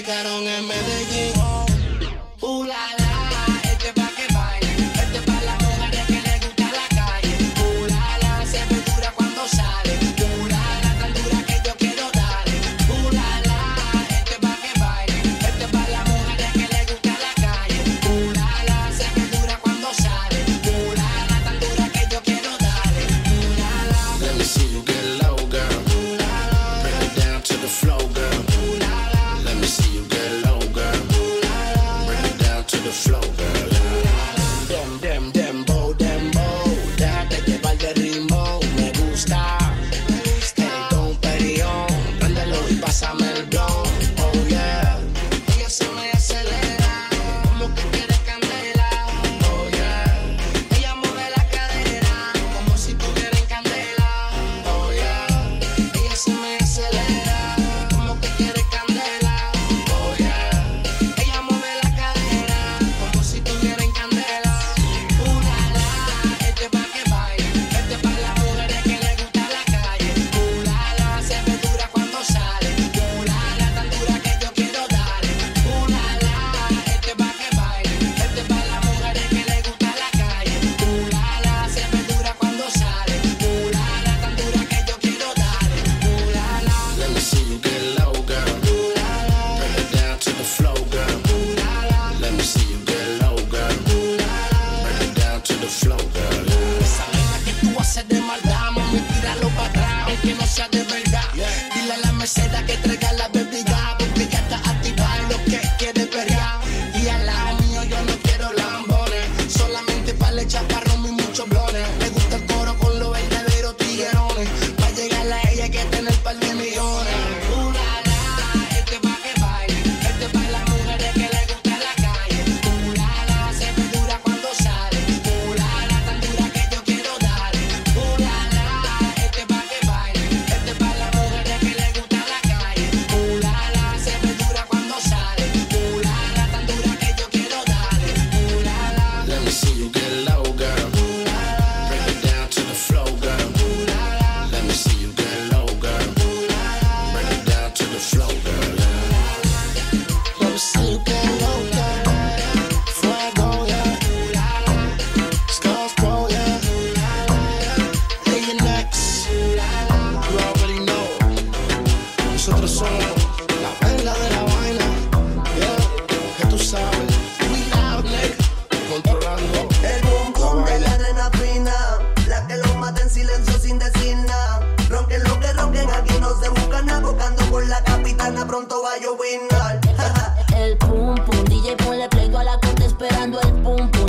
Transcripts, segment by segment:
que la superando el punto.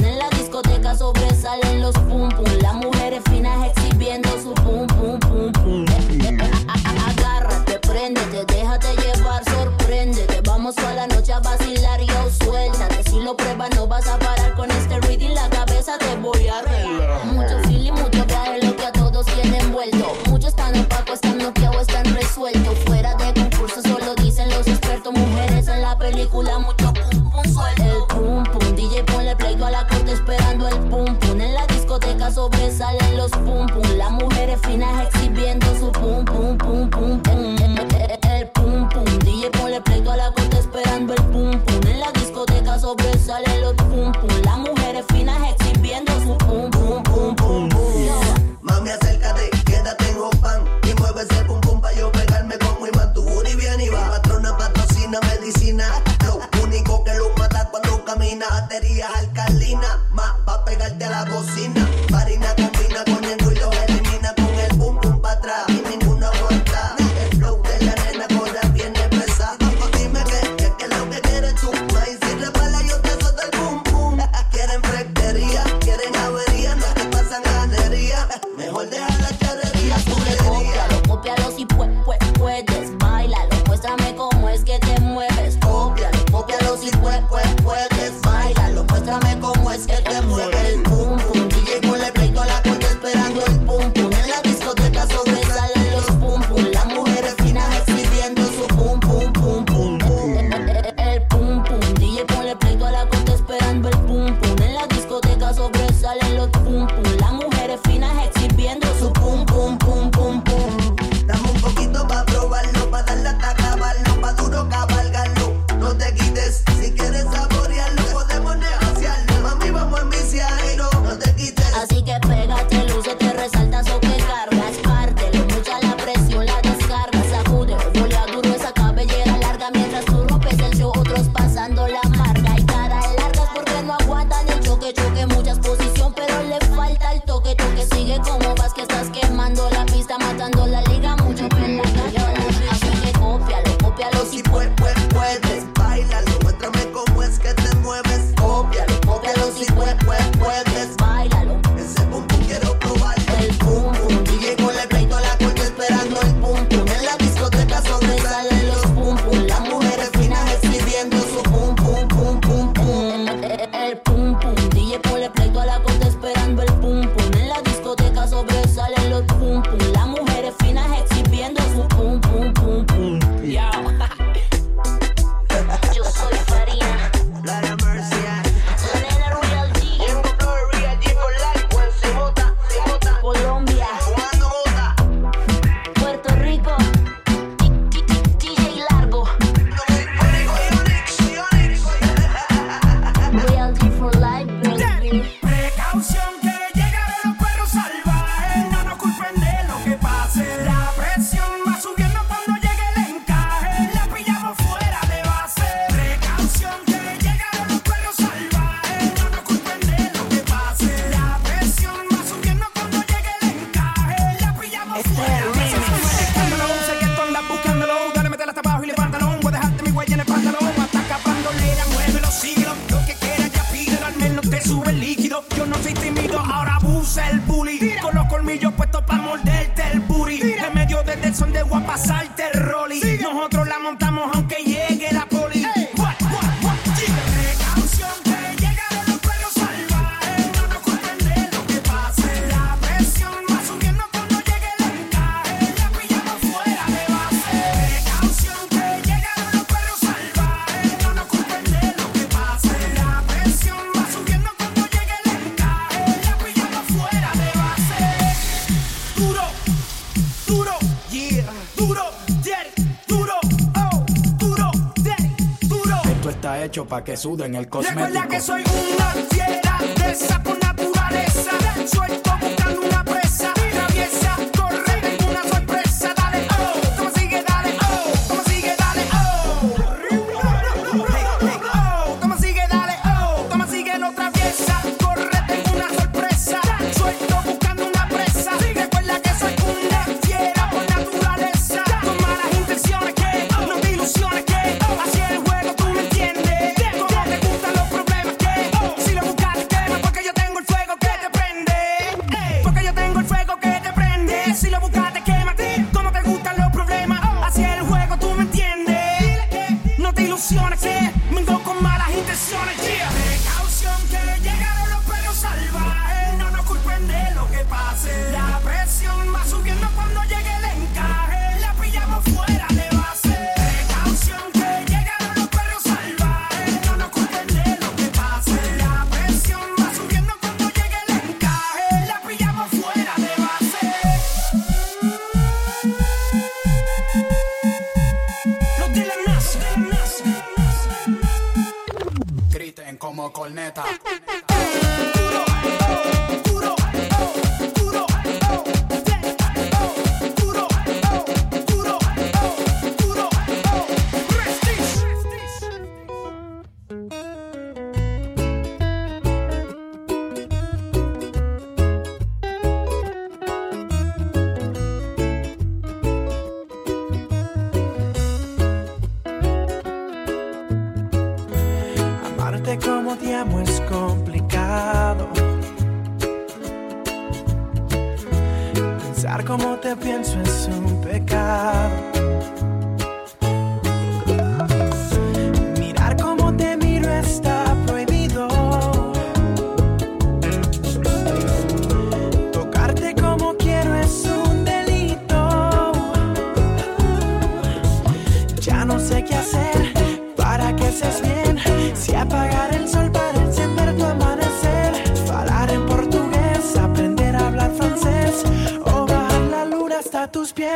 pa' que suden el cosmético.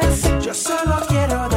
Just yo solo quiero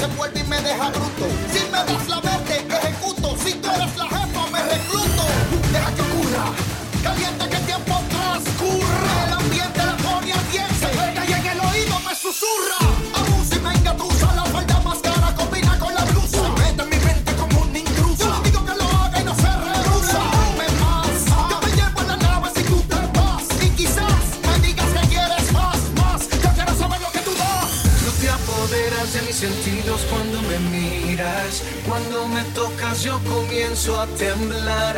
se vuelve y me deja. a temblar.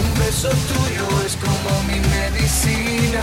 Un beso tuyo es como mi medicina.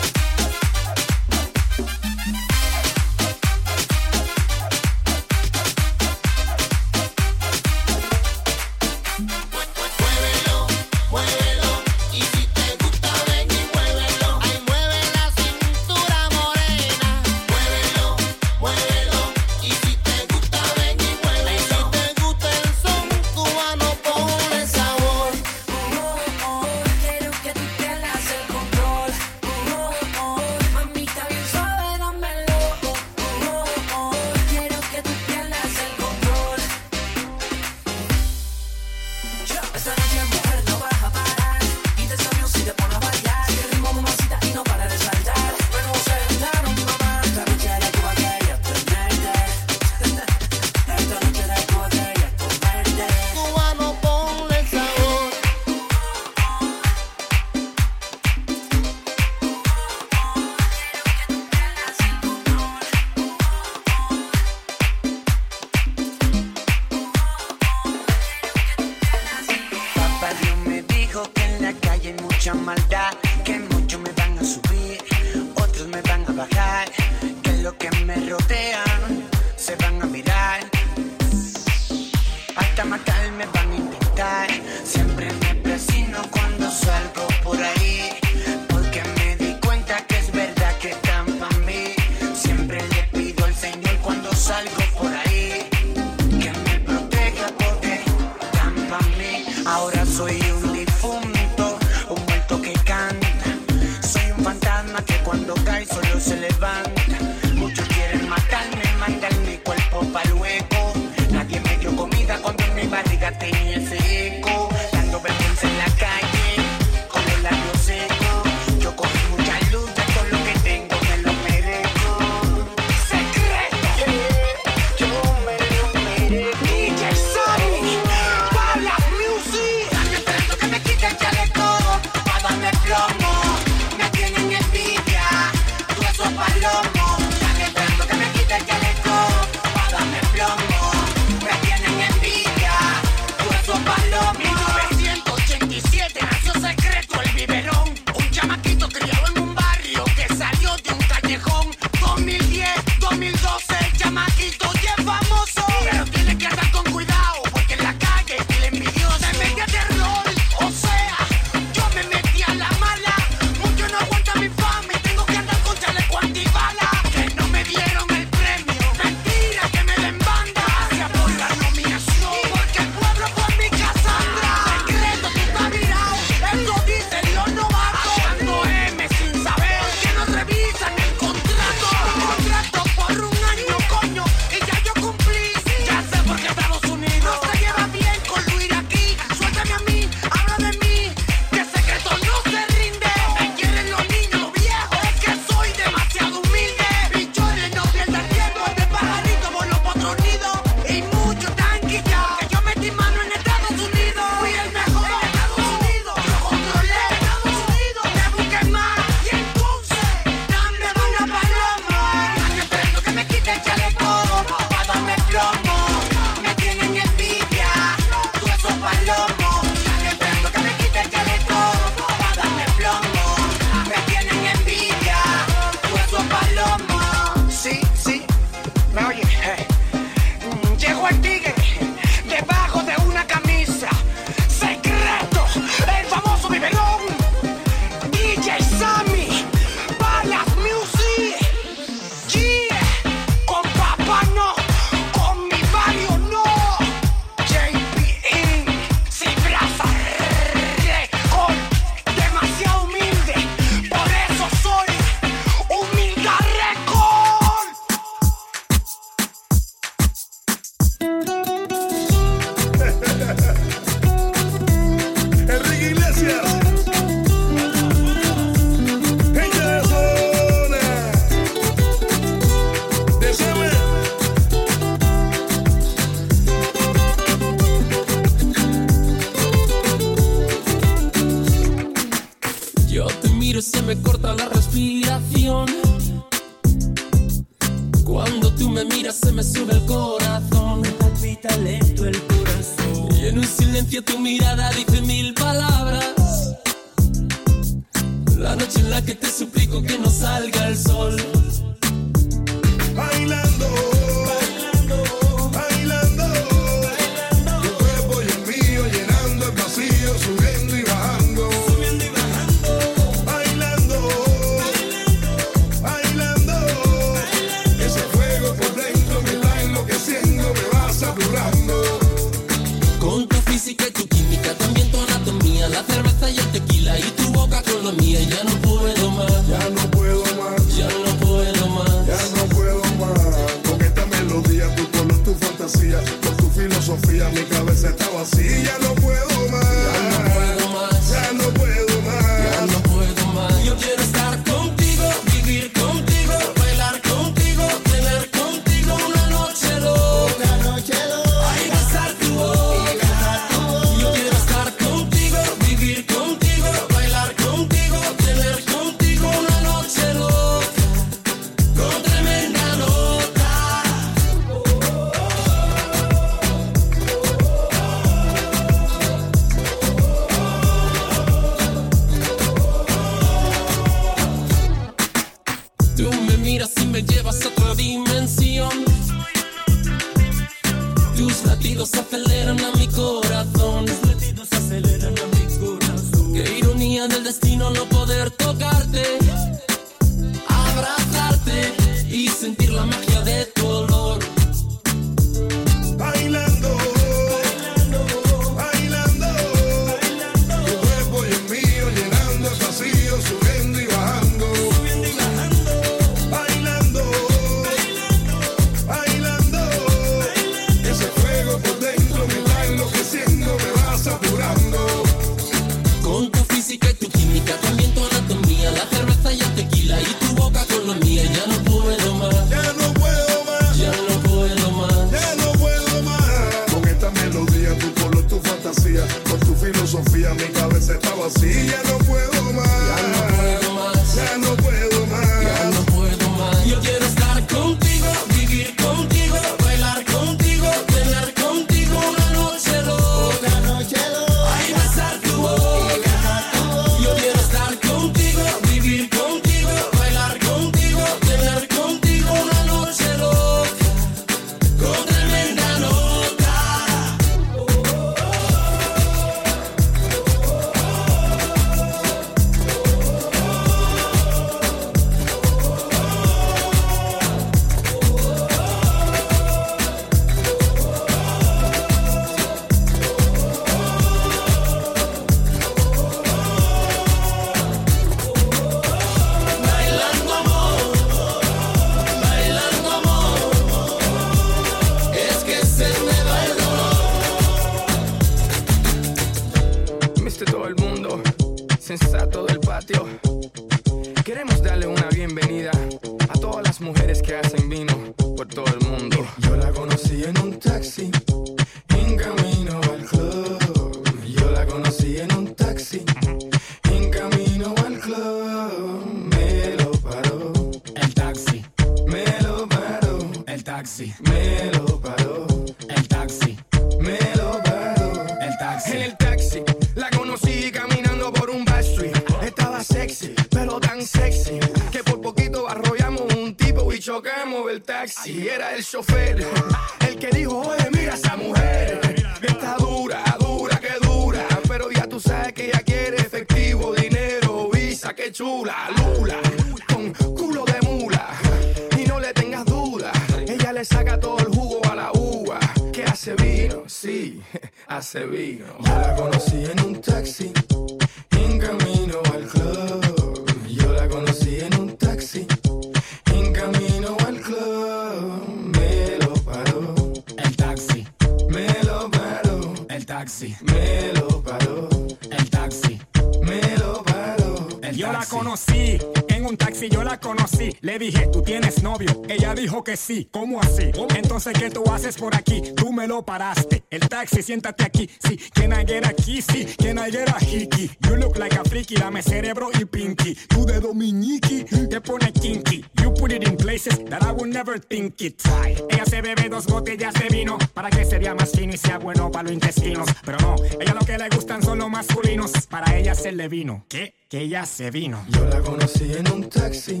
Siéntate aquí. Sí, can I get aquí? Sí, can I get a hickey? You look like a freaky, dame cerebro y pinky. Tú de dominiqui, te pone kinky. You put it in places that I would never think it. Ay, Ella se bebe dos botellas de vino para que sería más fino y sea bueno para los intestinos. Pero no, ella lo que le gustan son los masculinos. Para ella hacerle vino. ¿Qué? Que ella se vino. Yo la conocí en un taxi,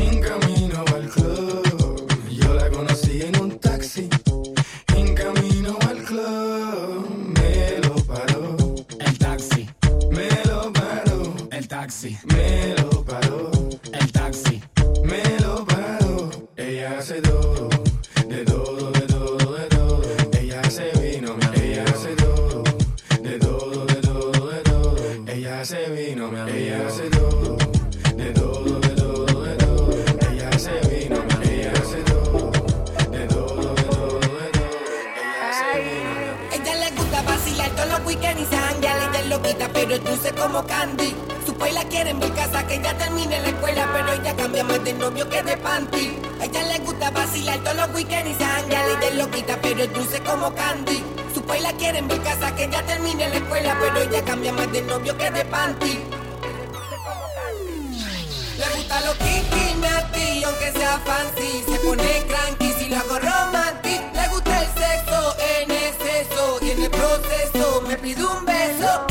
en camino al club. Yo la conocí en un taxi, como candy. Su país la quiere en mi casa, que ella termine la escuela, pero ella cambia más de novio que de panty. Ella le gusta vacilar todos los weekends y se ella es loquita, pero es dulce como candy. Su país la quiere en mi casa, que ella termine la escuela, pero ella cambia más de novio que de panty. Le gusta lo kiki, aunque sea fancy Se pone cranky si lo hago romantic Le gusta el sexo en exceso Y en el proceso me pide un beso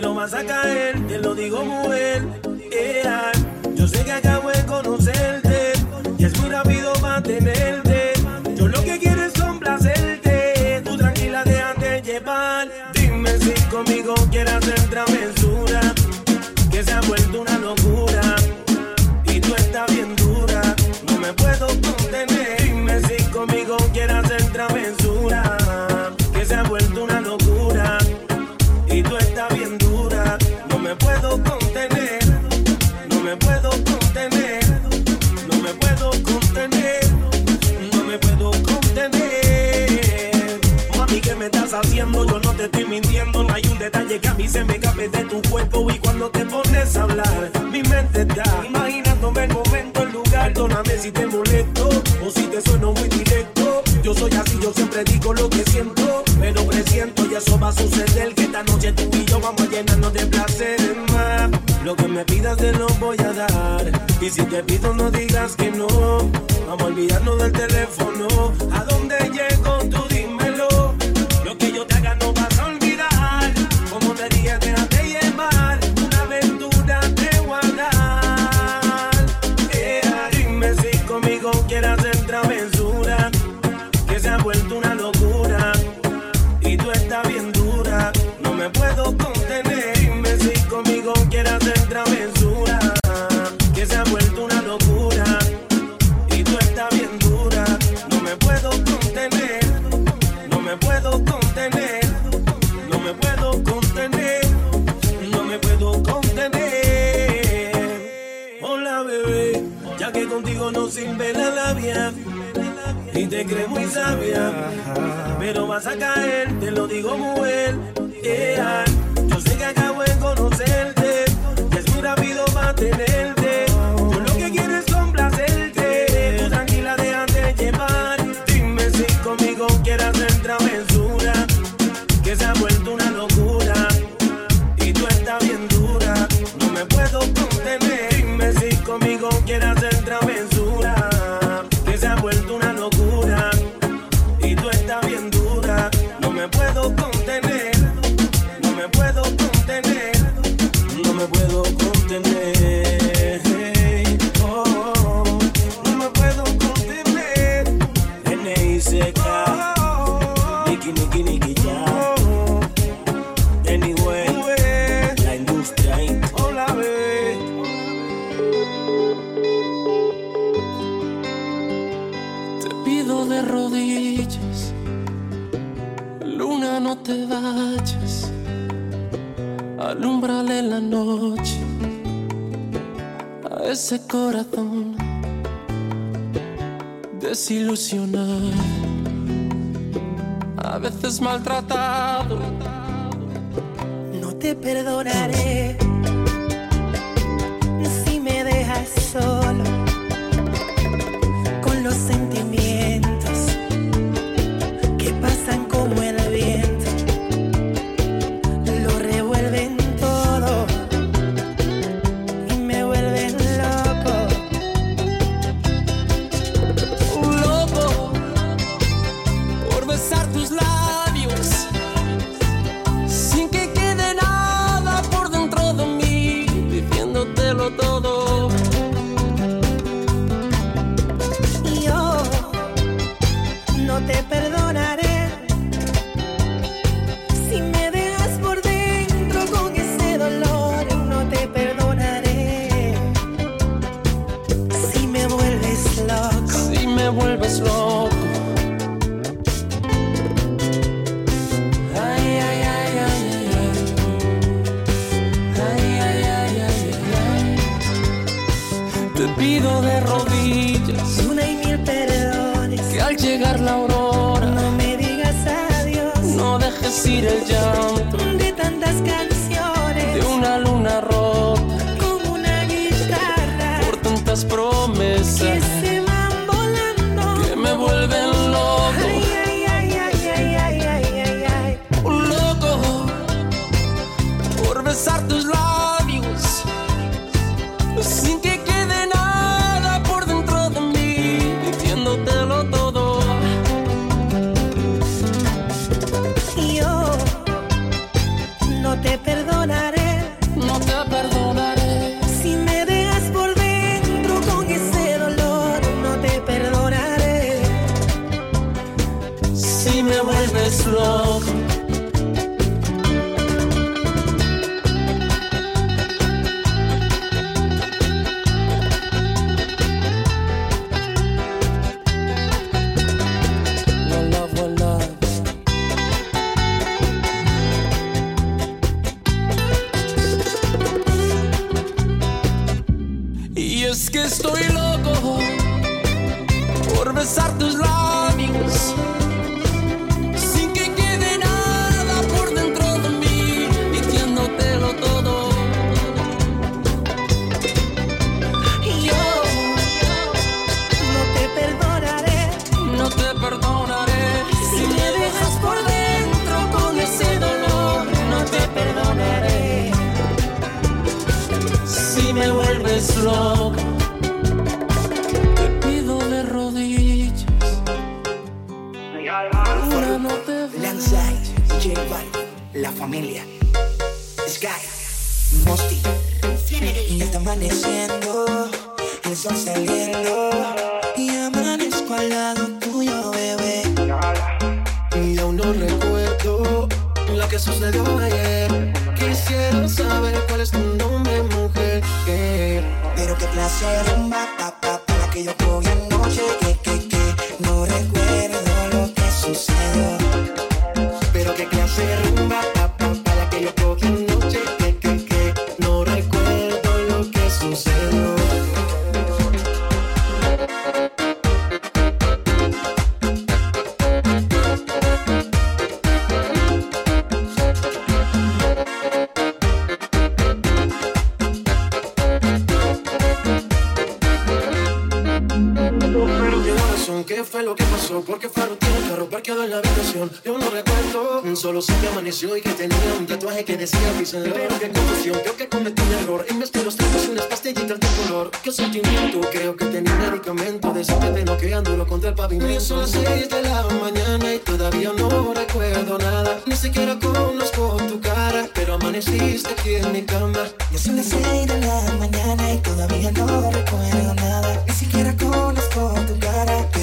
pero vas a caer, te lo digo mujer. ese corazón desilusionado, a veces maltratado. No te perdonaré. Porque faro tiene que robar quedó en la habitación Yo no recuerdo. Un Solo sé que amaneció y que tenía un tatuaje que decía Prison Pero qué confusión, creo que cometí un error. Investé los trapos unas pastillitas de color. Qué sentimiento, creo que tenía un medicamento Decídete noqueándolo contra el pavimento. Son las seis de la mañana y todavía no recuerdo nada. Ni siquiera conozco tu cara Pero amaneciste aquí en mi cama. Ya son las seis de la mañana y todavía no recuerdo nada. Ni siquiera conozco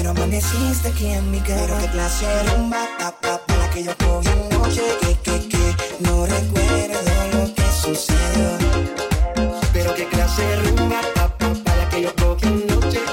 pero amaneciste aquí en mi cama. Pero qué clase rumba, pa, pa, la que yo cogí anoche. Que, que, que, no recuerdo lo que sucedió. Pero qué clase rumba, pa, pa, pa, la que yo cogí anoche.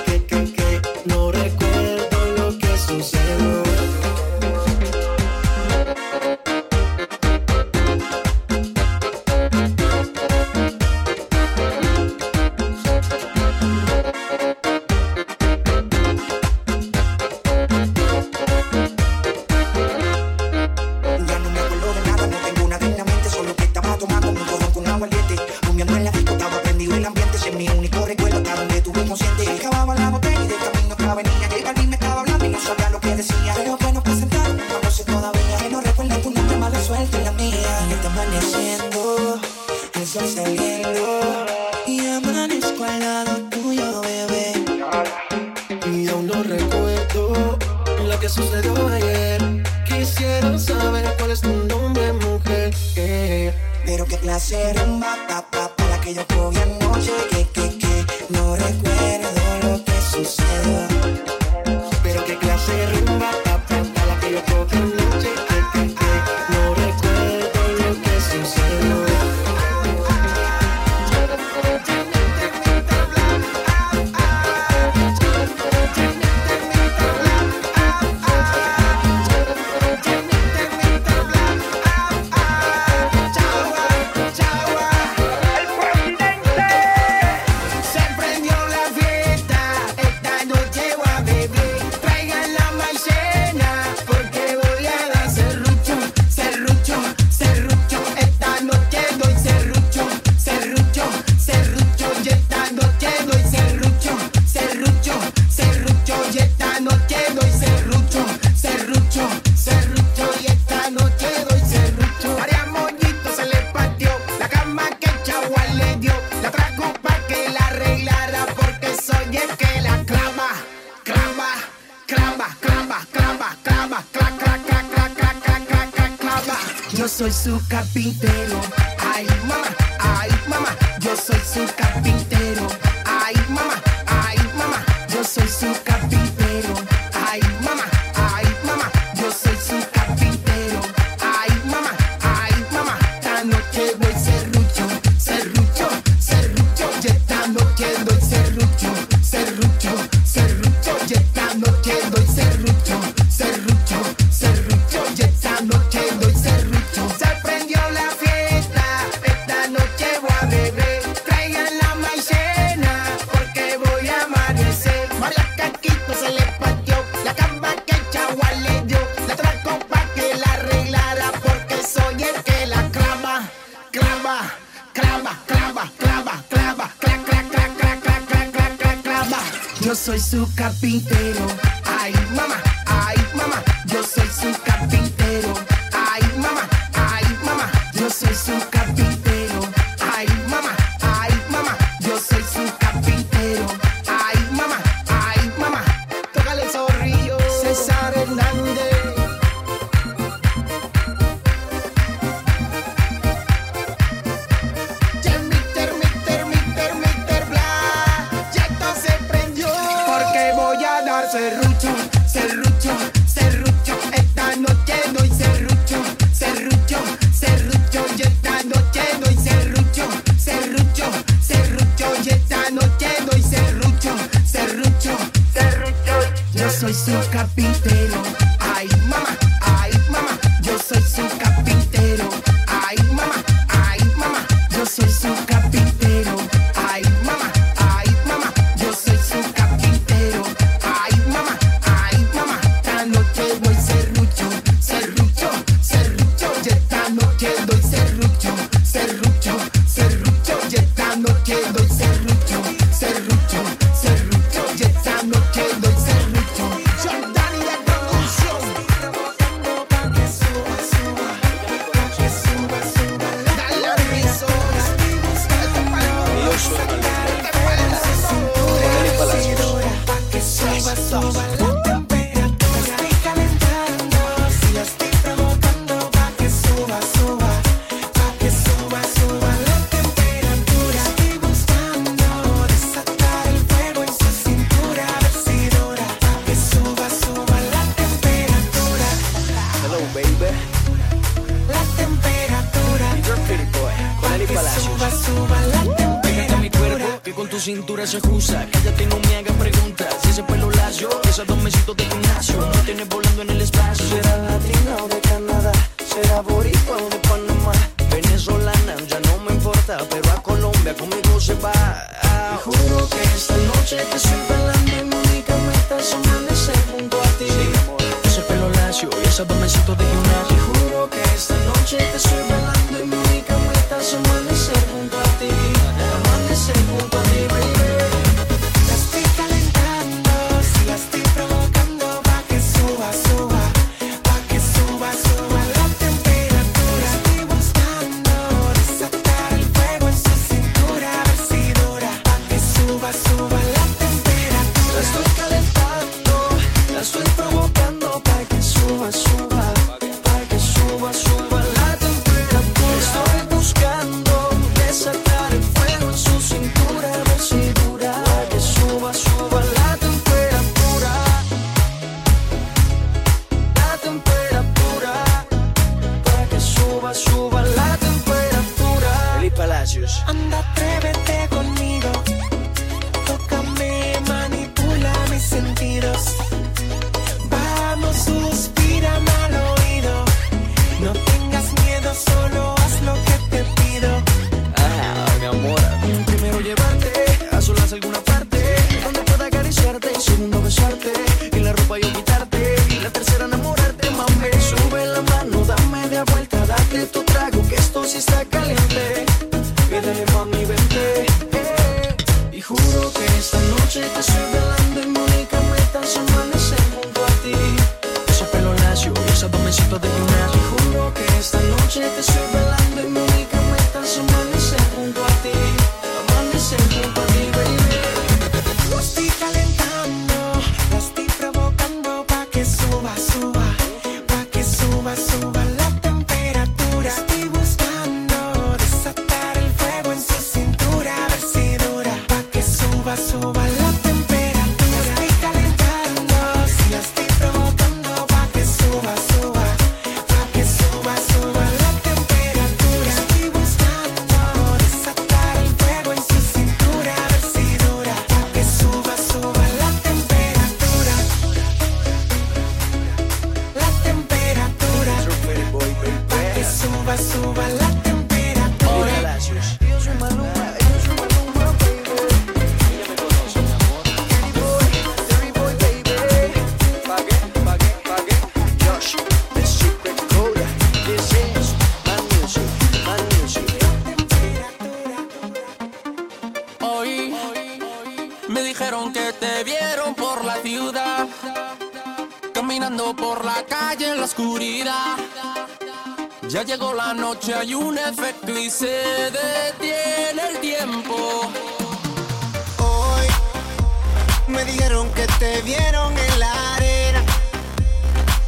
Dijeron que te vieron en la arena,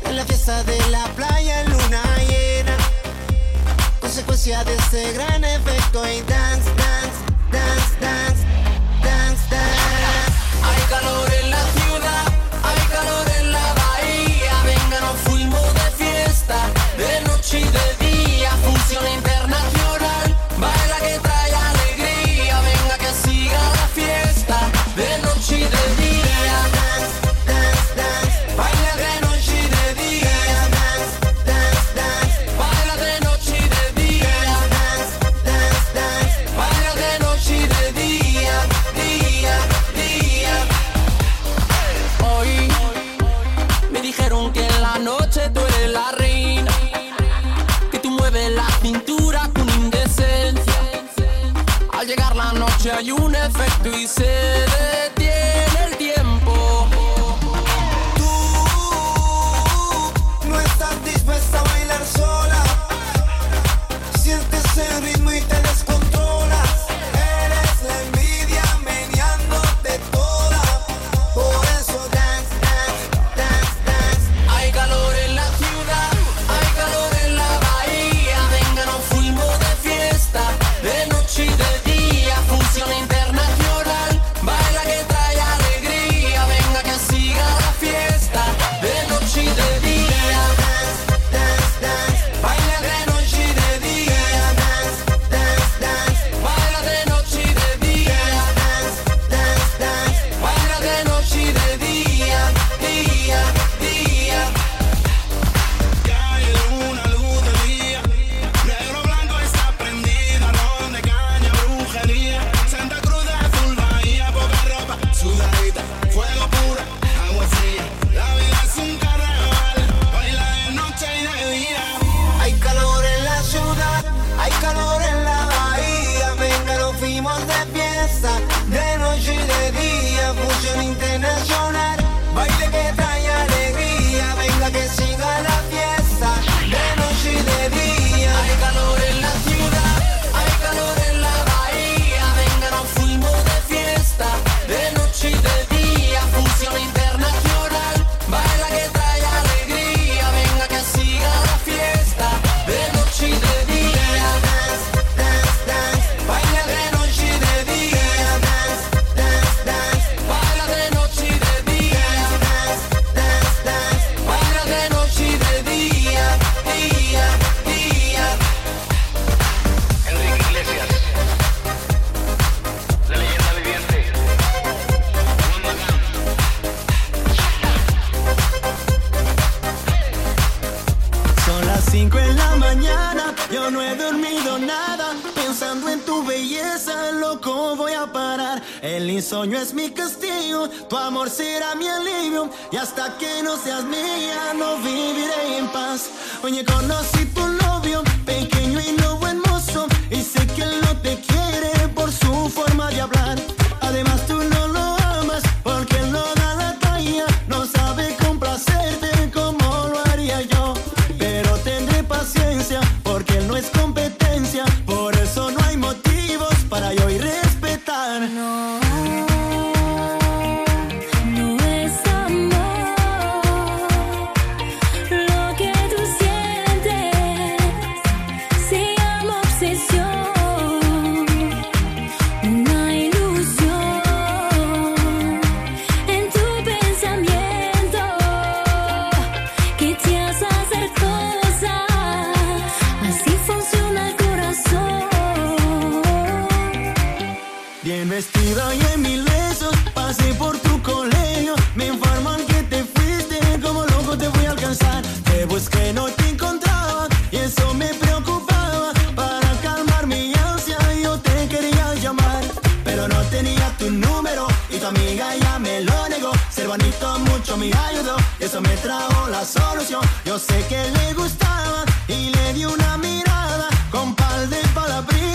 en la fiesta de la playa en luna llena. Consecuencia de ese gran efecto y dance, dance, dance, dance, dance, dance. Hay calor en la ciudad, hay calor en la bahía. Venga, nos fuimos de fiesta, de noche y de día. Do said. la solución. Yo sé que le gustaba y le di una mirada con pal de palabritas.